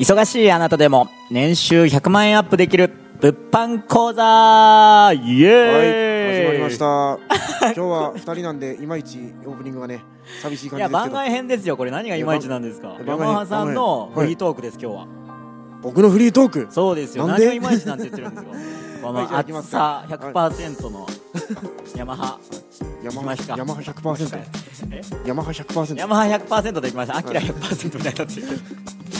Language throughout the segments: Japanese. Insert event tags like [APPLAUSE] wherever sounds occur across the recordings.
忙しいあなたでも年収100万円アップできる物販講座!イエーイ、はい、始まりました。[LAUGHS] 今日は二人なんで、いまいちオープニングがね、寂しいいや感じですけど。番外編ですよこれ。何がいまいちなんですか？山葉さんのフリートークです今日は。僕のフリートーク？そうですよ。何がいまいちなんて言ってるんですよ [LAUGHS] この厚さ100%のヤマハ。ヤマハヤマハ100%。え？ヤマハ100%。ヤマハ100%でいきました。アキラ100%みたいになってる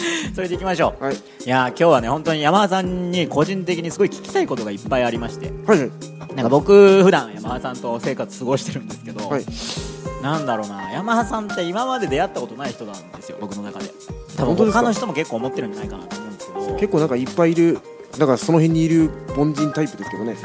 [LAUGHS] それでいきましょう。はい。いやー今日はね本当に山葉さんに個人的にすごい聞きたいことがいっぱいありまして。はい。はい。なんか僕普段山葉さんと生活過ごしてるんですけど、はい。なんだろうな山葉さんって今まで出会ったことない人なんですよ僕の中で。多分他の人も結構思ってるんじゃないかなと思うんですけど。結構なんかいっぱいいる、だからその辺にいる凡人タイプですけどね。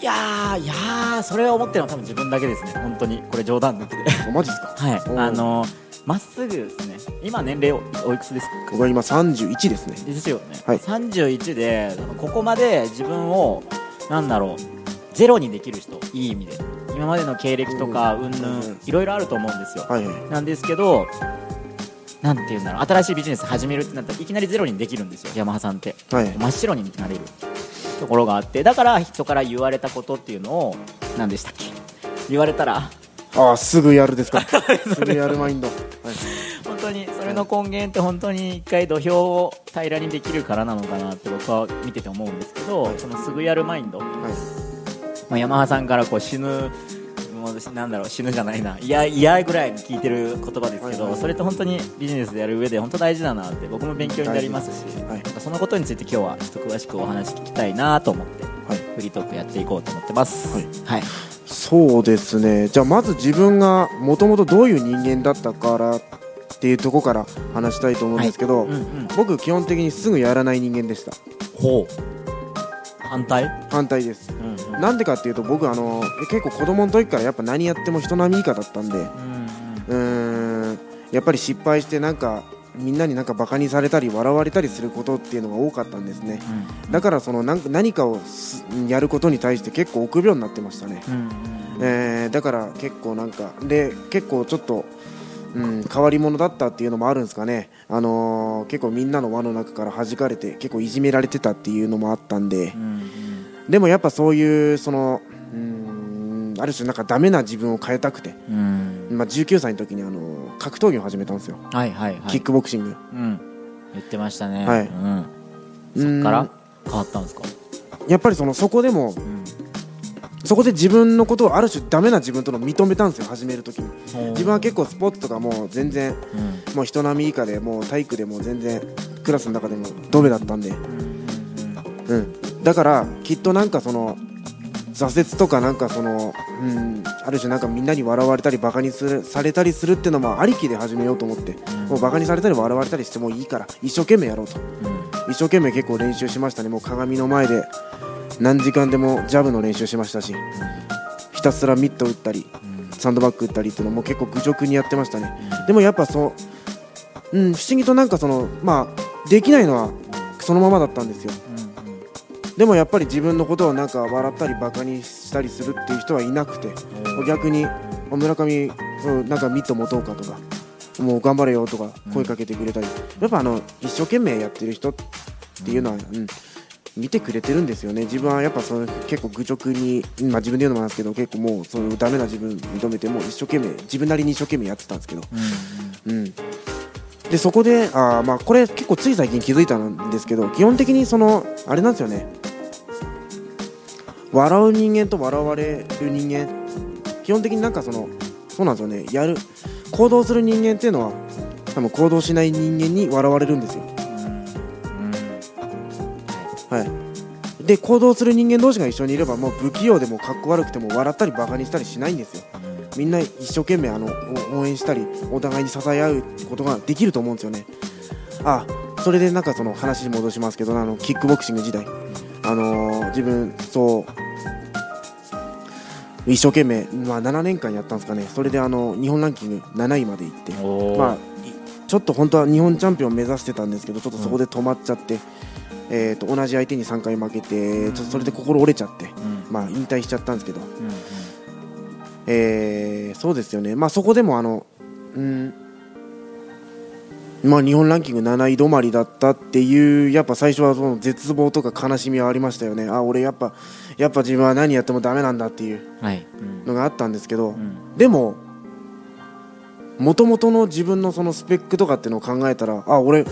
いやーいやーそれを思ってるのは多分自分だけですね。本当に。これ冗談抜きであマジですか？[LAUGHS] はい。あのまっすぐですね。今年齢おおいくつですか？僕は今31ですね。ですよね、はい。31でここまで自分をなんだろうゼロにできる人いい意味で。今までの経歴とかうんぬうんん。いろいろあると思うんですよ、はいはい。なんですけどなんて言うんだろう。新しいビジネス始めるってなったらいきなりゼロにできるんですよ。ヤマハさんって。はい。真っ白になれる。ところがあって。だから人から言われたことっていうのを何でしたっけ？言われたらああ、すぐやるですか。[LAUGHS] す。ぐやるマインド。はい。本当にそれの根源って本当に一回土俵を平らにできるからなのかなって僕は見てて思うんですけど、そのすぐやるマインド、はい。まあ、ヤマハさんからこう死ぬもうなんだろう死ぬじゃないな。いやいやぐらいに聞いてる言葉ですけど、はい。はいそれって本当にビジネスでやる上で本当大事だなって僕も勉強になりますし、はい。そのことについて今日はちょっと詳しくお話聞きたいなと思って、はい。フリートークやっていこうと思ってます。はい。はい、そうですね。じゃあまず自分がもともとどういう人間だったからっていうところから話したいと思うんですけど、うんうん、僕基本的にすぐやらない人間でした。ほう反対、反対です。うんうんなんでかっていうと僕あの結構子供の時からやっぱ何やっても人並み以下だったんで、うんやっぱり失敗してなんかみんなになんかバカにされたり笑われたりすることっていうのが多かったんですね。だからそのなんか何かをすやることに対して結構臆病になってましたね。うんうんえーだから結構なんかで結構ちょっと、うん、変わり者だったっていうのもあるんですかね、あのー結構みんなの輪の中から弾かれて結構いじめられてたっていうのもあったんで。うんうん。でもやっぱそういうその、うん、ある種なんかダメな自分を変えたくて、うん。まあ、19歳の時に、あのー格闘技を始めたんですよ、はいはいはい。キックボクシング。うん。言ってましたね。はい。うん、うんそっから変わったんですか、やっぱりそのそこでもうん。そこで自分のことをある種ダメな自分との認めたんですよ始める時に。自分は結構スポーツとかもう全然うん。もう人並み以下でもう体育でも全然クラスの中でもドベだったんで、うん。うん、だからきっとなんかその挫折とかなんかその、うん、ある種なんかみんなに笑われたりバカにされたりするっていうのもありきで始めようと思ってうん。もうバカにされたり笑われたりしてもいいから一生懸命やろうと。うん。一生懸命結構練習しましたね。もう鏡の前で何時間でもジャブの練習しましたしひたすらミット打ったりうん。サンドバッグ打ったりっていうのも結構愚直にやってましたね。でもやっぱそう、うん、不思議となんかそのまあできないのはそのままだったんですよでもやっぱり自分のことをなんか笑ったりバカにしたりするっていう人はいなくて逆に「村上、うん、なんかミット持とうか」とか「もう頑張れよ」とか声かけてくれたりやっぱあの一生懸命やってる人っていうのは、うん、見てくれてるんですよね。自分はやっぱその結構愚直に、まあ、自分で言うのもなんですけど結構もうそのダメな自分認めてもう一生懸命自分なりに一生懸命やってたんですけど。うん、でそこであー、まあ、これ結構つい最近気づいたんですけど基本的にそのあれなんですよね。笑う人間と笑われる人間。基本的になんかそのそうなんですよね。やる行動する人間っていうのは多分行動しない人間に笑われるんですよ。はい。で行動する人間同士が一緒にいればもう不器用でもかっこ悪くても笑ったりバカにしたりしないんですよみんな一生懸命あのお応援したりお互いに支え合うことができると思うんですよね。あそれでなんかその話に戻しますけどあのキックボクシング時代。あのー自分そう一生懸命、まあ、7年間やったんですかね。それであの日本ランキング7位まで行って。まあ、いちょっと本当は日本チャンピオンを目指してたんですけどちょっとそこで止まっちゃって、えー、と同じ相手に3回負けてちょっとそれで心折れちゃって、まあ、引退しちゃったんですけど、えーそうですよね、まあ、そこでもあの、うん、まあ、日本ランキング7位止まりだったっていうやっぱ最初はその絶望とか悲しみはありましたよね。あ俺やっぱやっぱ自分は何やってもダメなんだっていうはい。のがあったんですけど、うん。でももともとの自分のそのスペックとかっていうのを考えたらあ俺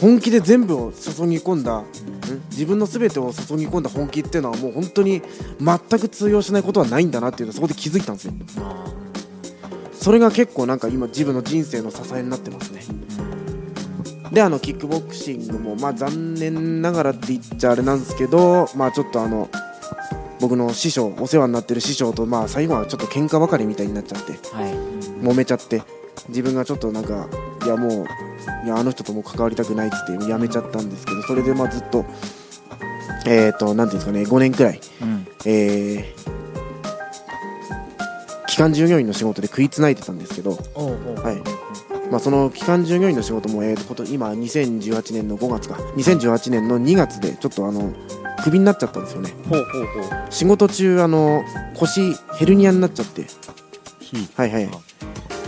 本気で全部を注ぎ込んだ、ん自分の全てを注ぎ込んだ本気っていうのはもう本当に全く通用しないことはないんだなっていうのをそこで気づいたんですよ。あそれが結構なんか今自分の人生の支えになってますね。であのキックボクシングもまあ残念ながらって言っちゃあれなんですけどまあちょっとあの僕の師匠お世話になってる師匠とまあ最後はちょっと喧嘩ばかりみたいになっちゃってーはい。揉めちゃって自分がちょっとなんかいやもういやあの人ともう関わりたくないっつってやめちゃったんですけどそれでまあずっとえっ、ー、となんていうんですかね5年くらいうん。えー、機関従業員の仕事で食いつないでたんですけどはい。まあ、その機関従業員の仕事も、えーとこと今2018年の5月か。2018年の2月でちょっとあのクビになっちゃったんですよね。仕事中あの腰ヘルニアになっちゃって。ひはいはい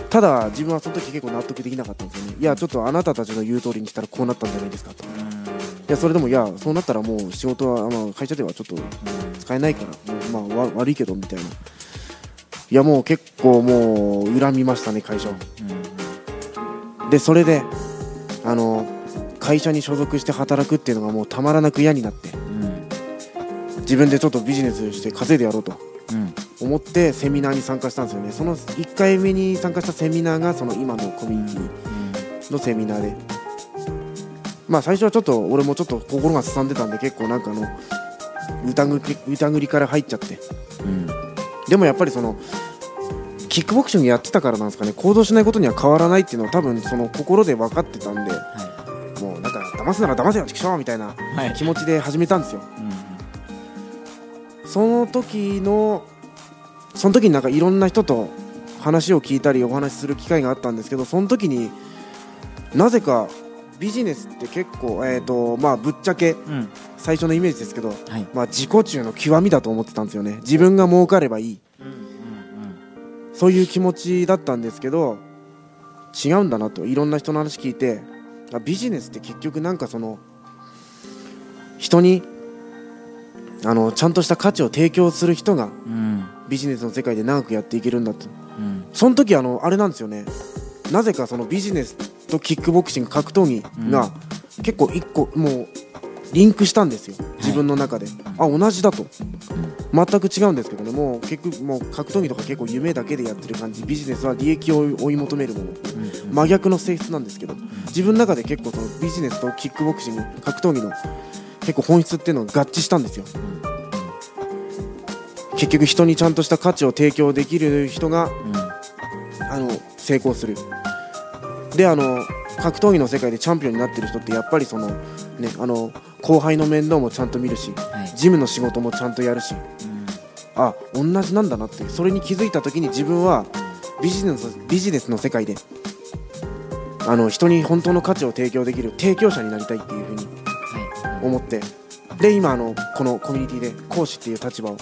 ただ自分はその時結構納得できなかったんですよね。いやちょっとあなたたちの言う通りにしたらこうなったんじゃないですかと。いやそれでもいやそうなったらもう仕事は、まあ、会社ではちょっと使えないからもう、まあ、わ悪いけどみたいな。いやもう結構もう恨みましたね会社をでそれであの会社に所属して働くっていうのがもうたまらなく嫌になって自分でちょっとビジネスして稼いでやろうと。うん思ってセミナーに参加したんですよね。その1回目に参加したセミナーがその今のコミュニティのセミナーで。まあ最初はちょっと俺もちょっと心がすさんでたんで結構なんかあの疑り疑りから入っちゃって。うん。でもやっぱりそのキックボクシングやってたからなんですかね。行動しないことには変わらないっていうのは多分その心で分かってたんで。はもうなんか騙すなら騙せよチクショーみたいないはい。気持ちで始めたんですよ。うん。その時のその時になんかいろんな人と話を聞いたりお話しする機会があったんですけどその時になぜかビジネスって結構えっ、とまあぶっちゃけうん。最初のイメージですけどはい。まあ自己中の極みだと思ってたんですよね。自分が儲かればいい。うんうんそういう気持ちだったんですけど違うんだなといろんな人の話聞いてあビジネスって結局なんかその人にあのちゃんとした価値を提供する人がうんビジネスの世界で長くやっていけるんだと。うん。その時あのあれなんですよね。なぜかそのビジネスとキックボクシング格闘技が結構一個もうリンクしたんですよ。自分の中で、あ同じだと。全く違うんですけどね。もう結局もう格闘技とか結構夢だけでやってる感じ。ビジネスは利益を追い求めるもの。うん。真逆の性質なんですけど。自分の中で結構そのビジネスとキックボクシング格闘技の結構本質っていうのが合致したんですよ結局人にちゃんとした価値を提供できる人がうん。あの成功する。であの格闘技の世界でチャンピオンになってる人ってやっぱりそのねあの後輩の面倒もちゃんと見るしはい。ジムの仕事もちゃんとやるしうん。あ同じなんだなってそれに気づいた時に自分はビジネスビジネスの世界であの人に本当の価値を提供できる提供者になりたいっていうふうにはい。思ってで今あのこのコミュニティで講師っていう立場を、うん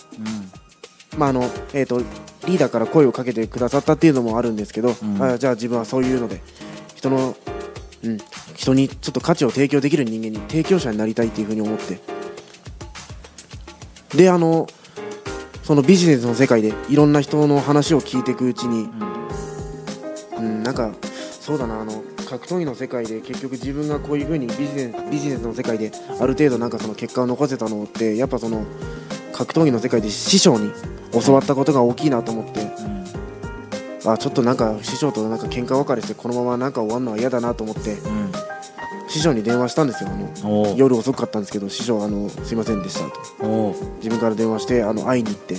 まああのえー、とリーダーから声をかけてくださったっていうのもあるんですけど、うん。あじゃあ自分はそういうので人の、うん、人にちょっと価値を提供できる人間に提供者になりたいっていうふうに思って。であのそのビジネスの世界でいろんな人の話を聞いていくうちに、うん。うん、なんかそうだなあの格闘技の世界で結局自分がこういうふうにビジネスビジネスの世界である程度なんかその結果を残せたのってやっぱその格闘技の世界で師匠に教わったことが大きいなと思って、あちょっとなんか師匠となんか喧嘩別れしてこのままなんか終わるのは嫌だなと思って。うん。師匠に電話したんですよ。あの夜遅かったんですけど師匠あのすいませんでしたと。自分から電話してあの会いに行って。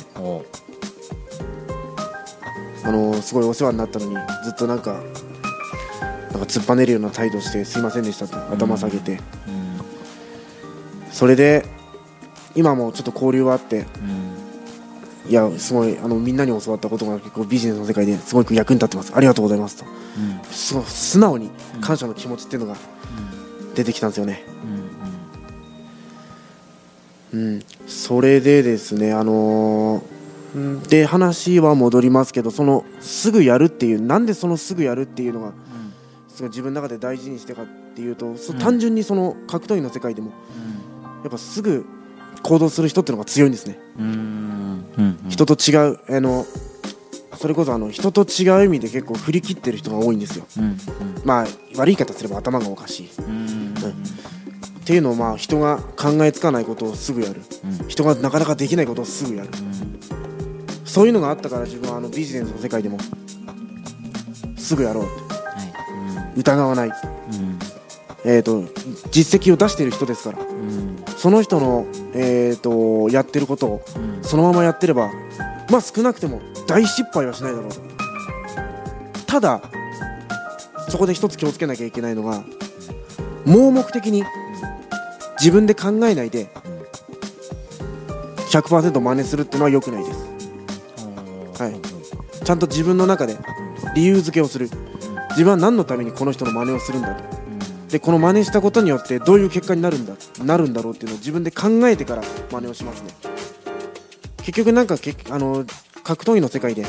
あのすごいお世話になったのにずっとなんかなんか突っぱねるような態度してすいませんでしたと頭下げて、うん。それで今もちょっと交流はあってうん。いやすごいあのみんなに教わったことが結構ビジネスの世界ですごく役に立ってます。ありがとうございますと。うん。すごい素直に感謝の気持ちっていうのが出てきたんですよね。うんうん。それでですねあのーうんで話は戻りますけどそのすぐやるっていうなんでそのすぐやるっていうのがすごい自分の中で大事にしてかっていうと、そ単純にその格闘技の世界でもやっぱすぐ行動する人っていうのが強いんですね、うん。うん。人と違うあのそれこそあの人と違う意味で結構振り切ってる人が多いんですよ。うん。まあ悪い言い方すれば頭がおかしい。うん。うん。っていうのをまあ人が考えつかないことをすぐやる。うん。人がなかなかできないことをすぐやる。そういうのがあったから自分はあのビジネスの世界でもすぐやろうって。は疑わない、いうん。えー、と実績を出している人ですから。うん。その人の、えー、とやってることをうん。そのままやってればまあ少なくても大失敗はしないだろうと。ただそこで一つ気をつけなきゃいけないのが盲目的に自分で考えないで100%真似するっていうのは良くないです。はい。ちゃんと自分の中で理由付けをする。自分は何のためにこの人の真似をするんだとでこの真似したことによってどういう結果になるんだなるんだろうっていうのを自分で考えてから真似をしますね。結局なんかけあの格闘技の世界で、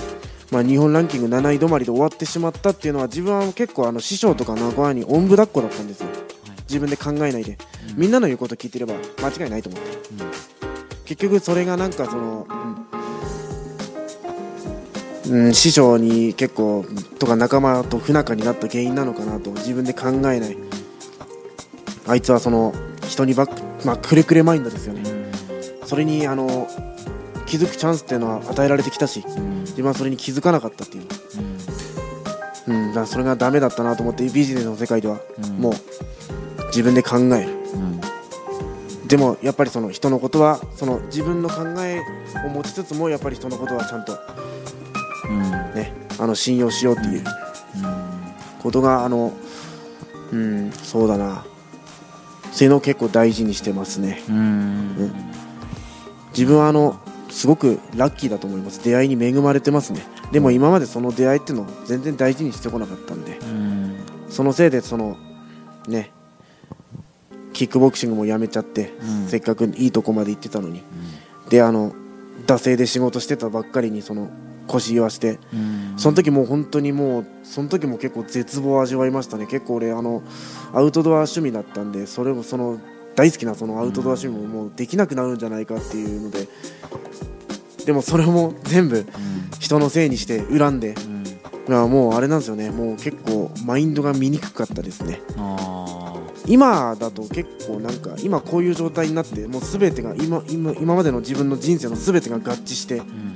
まあ、日本ランキング7位止まりで終わってしまったっていうのは自分は結構あの師匠とか仲間におんぶ抱っこだったんですよ。自分で考えないで。みんなの言うこと聞いてれば間違いないと思って。結局それがなんかその、うん。うん、師匠に結構とか仲間と不仲になった原因なのかなと自分で考えないあいつはその人にばっまあくれくれマインドですよね。それにあの気づくチャンスっていうのは与えられてきたし自分はそれに気づかなかったっていう、うん、だからそれがダメだったなと思ってビジネスの世界ではもう自分で考える。でもやっぱりその人のことはその自分の考えを持ちつつもやっぱり人のことはちゃんとねあの信用しようっていうことがあのうんそうだなそういうのを結構大事にしてますね。うん。自分はあのすごくラッキーだと思います。出会いに恵まれてますね。でも今までその出会いっていうのを全然大事にしてこなかったんで。そのせいでそのねキックボクシングもやめちゃって、うん。せっかくいいとこまで行ってたのに、であの惰性で仕事してたばっかりにその腰言わして。その時もう本当にもうその時も結構絶望を味わいましたね。結構俺あのアウトドア趣味だったんでそれもその大好きなそのアウトドア趣味ももうできなくなるんじゃないかっていうのででもそれも全部人のせいにして恨んでいやもうあれなんですよね。もう結構マインドが見にくかったですね。今だと結構なんか今こういう状態になってもう全てが今今今までの自分の人生の全てが合致して、うん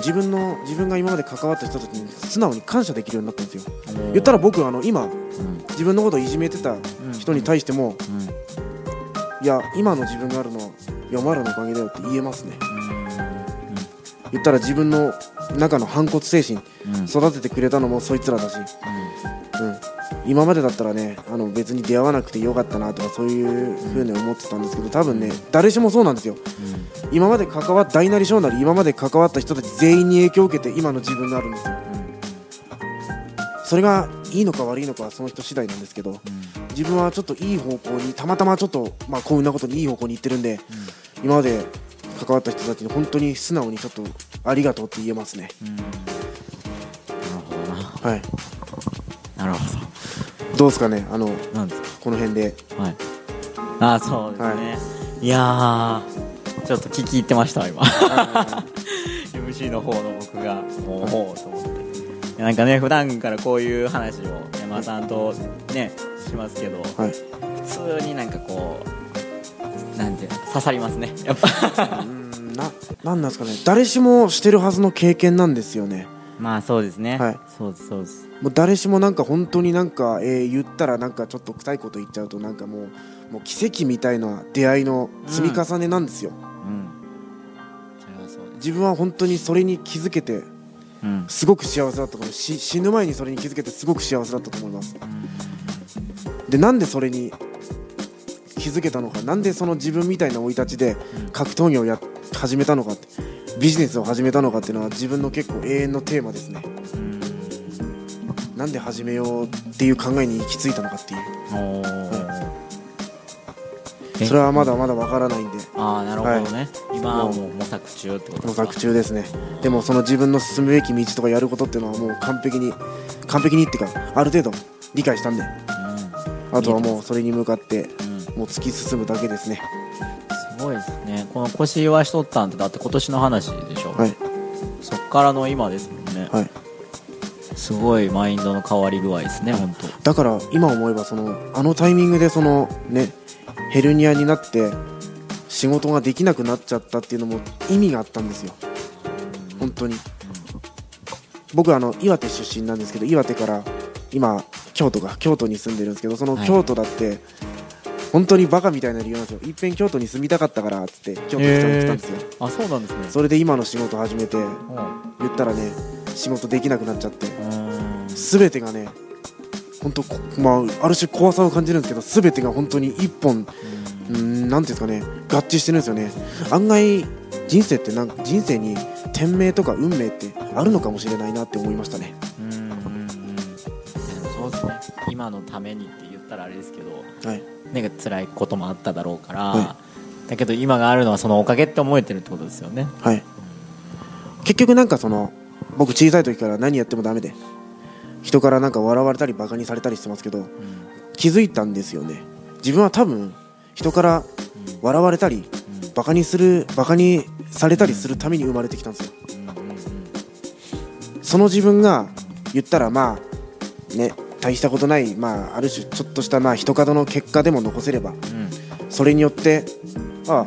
自分の自分が今まで関わった人たちに素直に感謝できるようになったんですよ。言ったら僕あの今自分のことをいじめてた人に対してもいや今の自分があるのは山原のおかげだよって言えますね。言ったら自分の中の反骨精神育ててくれたのもそいつらだし、うん、今までだったらねあの別に出会わなくてよかったなとかそういう風に思ってたんですけど多分ね誰しもそうなんですよ。今まで関わっ大なり小なり今まで関わった人たち全員に影響を受けて今の自分があるんですよ。それがいいのか悪いのかはその人次第なんですけど自分はちょっといい方向にたまたまちょっとまあ幸運なことにいい方向に行ってるんで今まで関わった人たちに本当に素直にちょっとありがとうって言えますね。はい。なるほどうですかね？あのどなんですか？この辺で。はい。ああそうですね、い、やーちょっと聞き入ってましたわ今 MC の方の僕がもうほうと思って。いやなんかね普段からこういう話を山田さんとねしますけどはい。普通になんかこうなんていうの刺さりますね。やっぱ。うんななんなんですかね。誰しもしてるはずの経験なんですよねまあそうですね、はい。そうですそうです。もう誰しもなんか本当になんか、えー言ったらなんかちょっと臭いこと言っちゃうとなんかもうもう奇跡みたいな出会いの積み重ねなんですよ、うん。うです。自分は本当にそれに気づけてうん。すごく幸せだったと思う。し死ぬ前にそれに気づけてすごく幸せだったと思います。でなんでそれに気づけたのかなんでその自分みたいな生い立ちで格闘技をやっ始めたのかってビジネスを始めたのかっていうのは自分の結構永遠のテーマですね。うんなんで始めようっていう考えに行き着いたのかっていう。おー。えそれはまだまだわからないんで。ああなるほどね、今はもう模索中ってことですか？模索中ですね。でもその自分の進むべき道とかやることっていうのはもう完璧に考完璧にっていうかある程度理解したんで。あとはもうそれに向かってもう突き進むだけですね。すごいですね。この腰言わしとったんってだって今年の話でしょ、はい。そっからの今ですもんね、はい。すごいマインドの変わり具合ですね本当。だから今思えばそのあのタイミングでそのねヘルニアになって仕事ができなくなっちゃったっていうのも意味があったんですよ。本当に。僕はあの岩手出身なんですけど岩手から今京都が京都に住んでるんですけどそのはい。京都だって、本当にバカみたいな理由なんですよ。いっぺん京都に住みたかったからっつって京都に来たんですよ。あそうなんですね。それで今の仕事始めてうん。言ったらね仕事できなくなっちゃって。うん。全てがね本当こまあある種怖さを感じるんですけど全てが本当に一本うーんなんていうんですかね合致してるんですよね。案外人生ってなんか人生に天命とか運命ってあるのかもしれないなって思いましたね。うん。そうですね。今のためにって言ったらあれですけどはい。ね辛いこともあっただろうから、はだけど今があるのはそのおかげって思えてるってことですよね。はい。結局なんかその僕小さい時から何やってもダメで人からなんか笑われたりバカにされたりしてますけどうん。気づいたんですよね。自分は多分人から笑われたりうん。バカにするバカにされたりするために生まれてきたんですよ。うん。その自分が言ったらまあね大したことない、まあ、ある種ちょっとしたまあ人角の結果でも残せればうん。それによってあ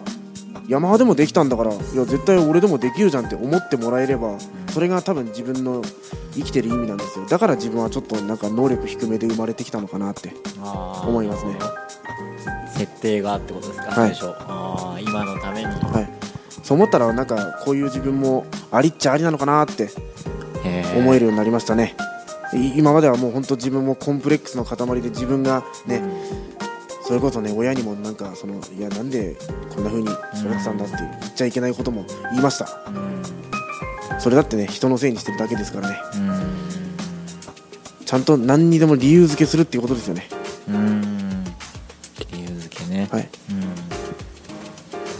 ヤマハでもできたんだからいや絶対俺でもできるじゃんって思ってもらえればそれが多分自分の生きてる意味なんですよ。だから自分はちょっとなんか能力低めで生まれてきたのかなって思いますね。設定がってことですか、はい。今のために、はい。そう思ったらなんかこういう自分もありっちゃありなのかなって思えるようになりましたね。い今まではもう本当自分もコンプレックスの塊で自分がね、それこそね親にもなんかそのいやなんでこんな風に育てたんだって言っちゃいけないことも言いました。それだってね人のせいにしてるだけですからね。うん。ちゃんと何にでも理由付けするっていうことですよね。うん。理由付けね、はい。うん。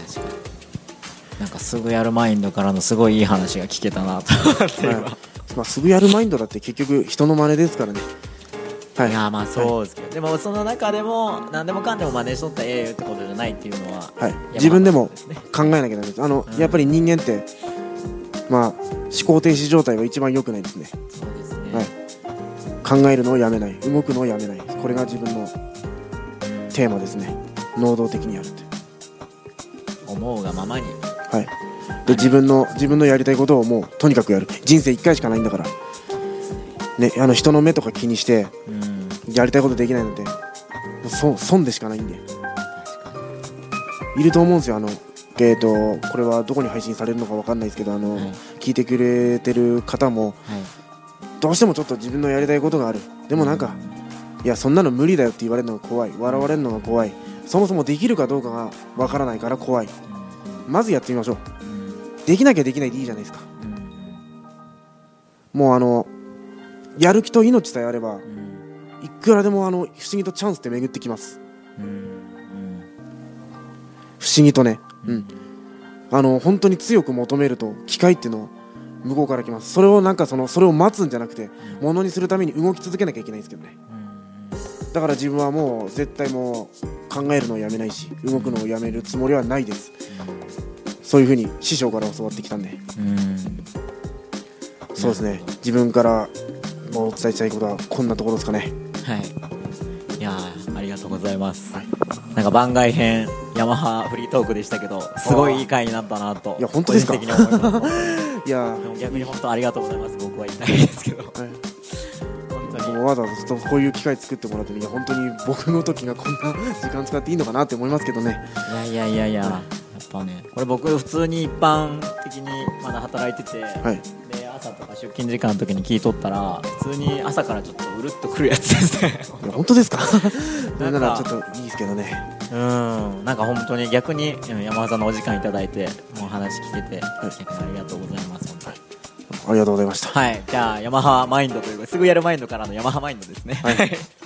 確かに。なんかすぐやるマインドからのすごいいい話が聞けたなと思って今、はいまあ、すぐやるマインドだって結局人の真似ですからね。はい。いやまあそうですけど、でもその中でも何でもかんでも真似しとったらええよってことじゃないっていうのははい、自分でも考えなきゃダメです。あの、うん。やっぱり人間ってまあ思考停止状態は一番良くないですね。そうですね、はい。考えるのをやめない。動くのをやめない。これが自分のテーマですね。能動的にやるって。思うがままに。はいで自分の自分のやりたいことをもうとにかくやる。人生1回しかないんだから。ねあの人の目とか気にしてうん。やりたいことできないのでもうそ損でしかないんで。いると思うんですよあのえー、とこれはどこに配信されるのかわかんないですけどあの、はい。聞いてくれてる方もはい。どうしてもちょっと自分のやりたいことがある。でもなんか、いやそんなの無理だよって言われるのが怖い。笑われるのが怖い。そもそもできるかどうかがわからないから怖い。まずやってみましょう。うんできなきゃできないでいいじゃないですか。うんもうあのやる気と命さえあればうんいくらでもあの不思議とチャンスって巡ってきます。うん不思議とね。うん。あの本当に強く求めると機会っていうのを向こうから来ます。それをなんかそのそれを待つんじゃなくてものにするために動き続けなきゃいけないんですけどね。だから自分はもう絶対もう考えるのをやめないし動くのをやめるつもりはないです。そういうふうに師匠から教わってきたんで。うん。そうですね。自分からもうお伝えしたいことはこんなところですかね。はい。いやーありがとうございます、はい。なんか番外編ヤマハフリートークでしたけどすごいいい回になったなといや本当ですか？[LAUGHS] いや逆に本当ありがとうございます僕は言いたいですけど。ー、[LAUGHS] はい。わざわざこういう機会作ってもらっていや本当に。僕の時がこんな時間使っていいのかなって思いますけどねいやいやいやいややっぱね。これ僕普通に一般的にまだ働いてて、はい。で朝とか出勤時間の時に聞いとったら普通に朝からちょっとうるっとくるやつですね。いや本当ですか？それななんからちょっといいですけどね。うん。なんか本当に逆にうん山田さんのお時間いただいてもう話聞けて、逆にありがとうございます本当に。ありがとうございました。はい。じゃあヤマハマインドというかすぐやるマインドからのヤマハマインドですね。はい [LAUGHS]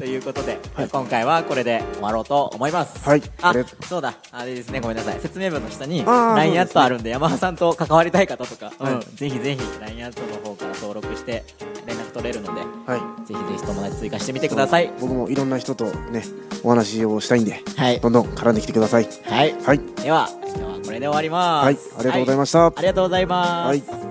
ということで、はい。今回はこれで終わろうと思います。はい。ああそうだ。あれですね。ごめんなさい。説明文の下に LINE アットあるんで山田さんと関わりたい方とか、はい。うん、ぜひぜひ LINE アットの方から登録して連絡取れるのではい。ぜひぜひ友達追加してみてください。僕もいろんな人とねお話をしたいんではい。どんどん絡んできてください。はい。はい。では今日はこれで終わります。はい。ありがとうございました。ありがとうございます、はい